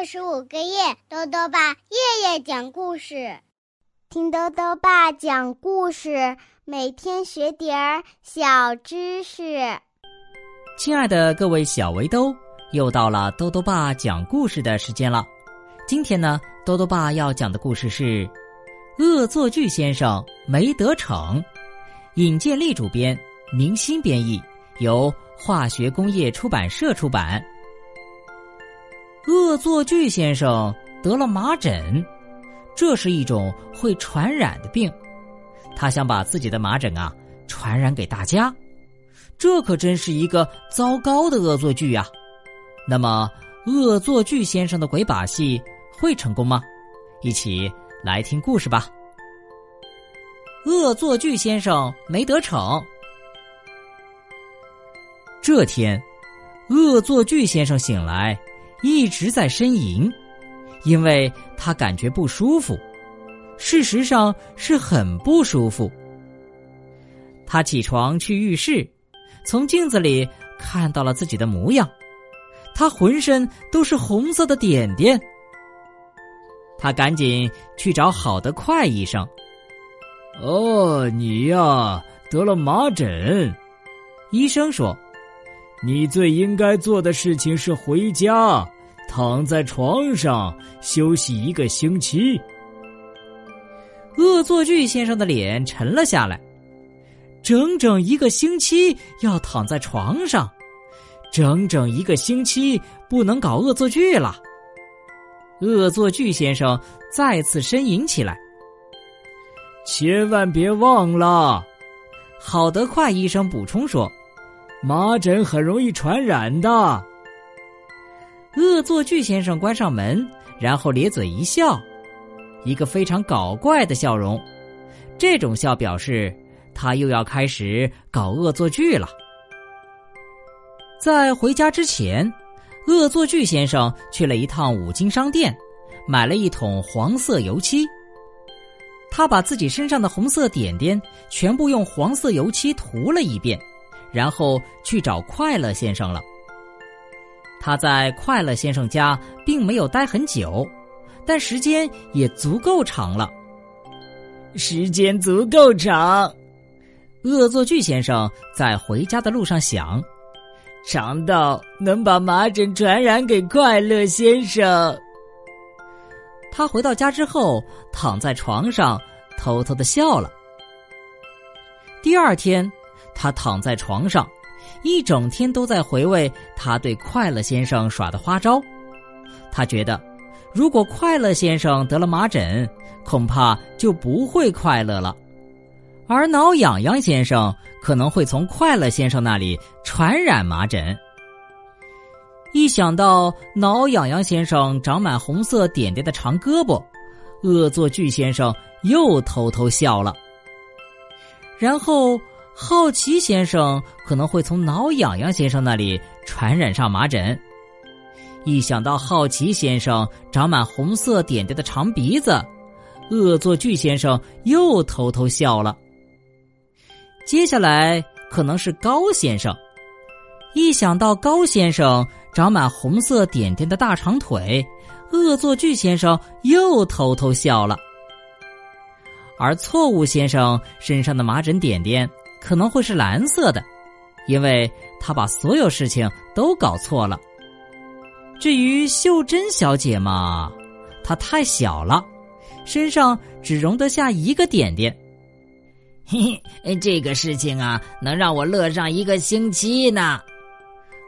二十五个月，豆豆爸夜夜讲故事，听豆豆爸讲故事，每天学点儿小知识。亲爱的各位小围兜，又到了豆豆爸讲故事的时间了。今天呢，豆豆爸要讲的故事是《恶作剧先生没得逞》，尹建莉主编，明星编译，由化学工业出版社出版。恶作剧先生得了麻疹，这是一种会传染的病。他想把自己的麻疹啊传染给大家，这可真是一个糟糕的恶作剧呀。那么，恶作剧先生的鬼把戏会成功吗？一起来听故事吧。恶作剧先生没得逞。这天，恶作剧先生醒来。一直在呻吟，因为他感觉不舒服，事实上是很不舒服。他起床去浴室，从镜子里看到了自己的模样，他浑身都是红色的点点。他赶紧去找好的快医生。哦，你呀得了麻疹，医生说。你最应该做的事情是回家，躺在床上休息一个星期。恶作剧先生的脸沉了下来，整整一个星期要躺在床上，整整一个星期不能搞恶作剧了。恶作剧先生再次呻吟起来，千万别忘了，好德快医生补充说。麻疹很容易传染的。恶作剧先生关上门，然后咧嘴一笑，一个非常搞怪的笑容。这种笑表示他又要开始搞恶作剧了。在回家之前，恶作剧先生去了一趟五金商店，买了一桶黄色油漆。他把自己身上的红色点点全部用黄色油漆涂了一遍。然后去找快乐先生了。他在快乐先生家并没有待很久，但时间也足够长了。时间足够长，恶作剧先生在回家的路上想：长到能把麻疹传染给快乐先生。他回到家之后，躺在床上偷偷的笑了。第二天。他躺在床上，一整天都在回味他对快乐先生耍的花招。他觉得，如果快乐先生得了麻疹，恐怕就不会快乐了；而挠痒痒先生可能会从快乐先生那里传染麻疹。一想到挠痒痒先生长满红色点点的长胳膊，恶作剧先生又偷偷笑了。然后。好奇先生可能会从挠痒痒先生那里传染上麻疹。一想到好奇先生长满红色点点的长鼻子，恶作剧先生又偷偷笑了。接下来可能是高先生。一想到高先生长满红色点点的大长腿，恶作剧先生又偷偷笑了。而错误先生身上的麻疹点点。可能会是蓝色的，因为他把所有事情都搞错了。至于秀珍小姐嘛，她太小了，身上只容得下一个点点。嘿嘿，这个事情啊，能让我乐上一个星期呢。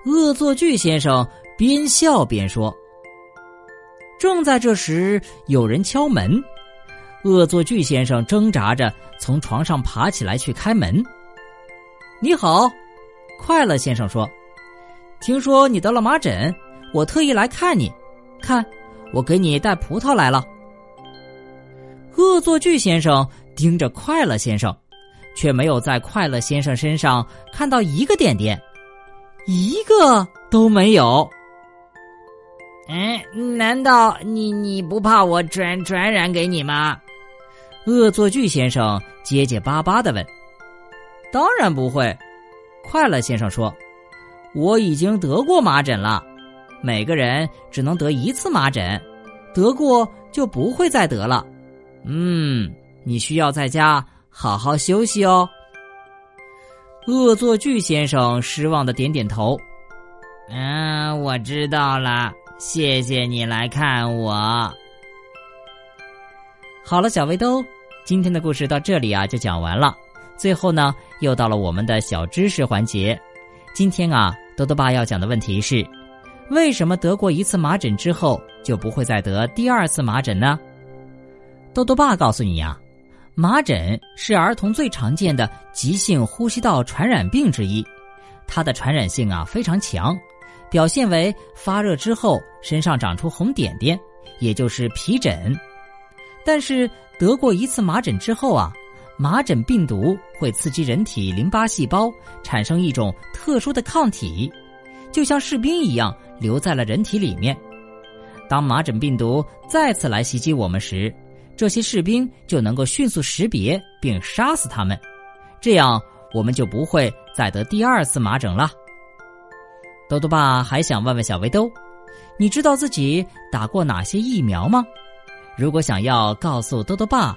恶作剧先生边笑边说。正在这时，有人敲门，恶作剧先生挣扎着从床上爬起来去开门。你好，快乐先生说：“听说你得了麻疹，我特意来看你。看，我给你带葡萄来了。”恶作剧先生盯着快乐先生，却没有在快乐先生身上看到一个点点，一个都没有。哎，难道你你不怕我传传染给你吗？恶作剧先生结结巴巴的问。当然不会，快乐先生说：“我已经得过麻疹了，每个人只能得一次麻疹，得过就不会再得了。嗯，你需要在家好好休息哦。恶作剧先生失望的点点头。嗯，我知道了，谢谢你来看我。好了，小围兜，今天的故事到这里啊就讲完了。最后呢，又到了我们的小知识环节。今天啊，多多爸要讲的问题是：为什么得过一次麻疹之后就不会再得第二次麻疹呢？多多爸告诉你呀。麻疹是儿童最常见的急性呼吸道传染病之一，它的传染性啊非常强，表现为发热之后身上长出红点点，也就是皮疹。但是得过一次麻疹之后啊，麻疹病毒会刺激人体淋巴细胞产生一种特殊的抗体，就像士兵一样留在了人体里面。当麻疹病毒再次来袭击我们时，这些士兵就能够迅速识别并杀死他们，这样我们就不会再得第二次麻疹了。豆豆爸还想问问小围兜，你知道自己打过哪些疫苗吗？如果想要告诉豆豆爸，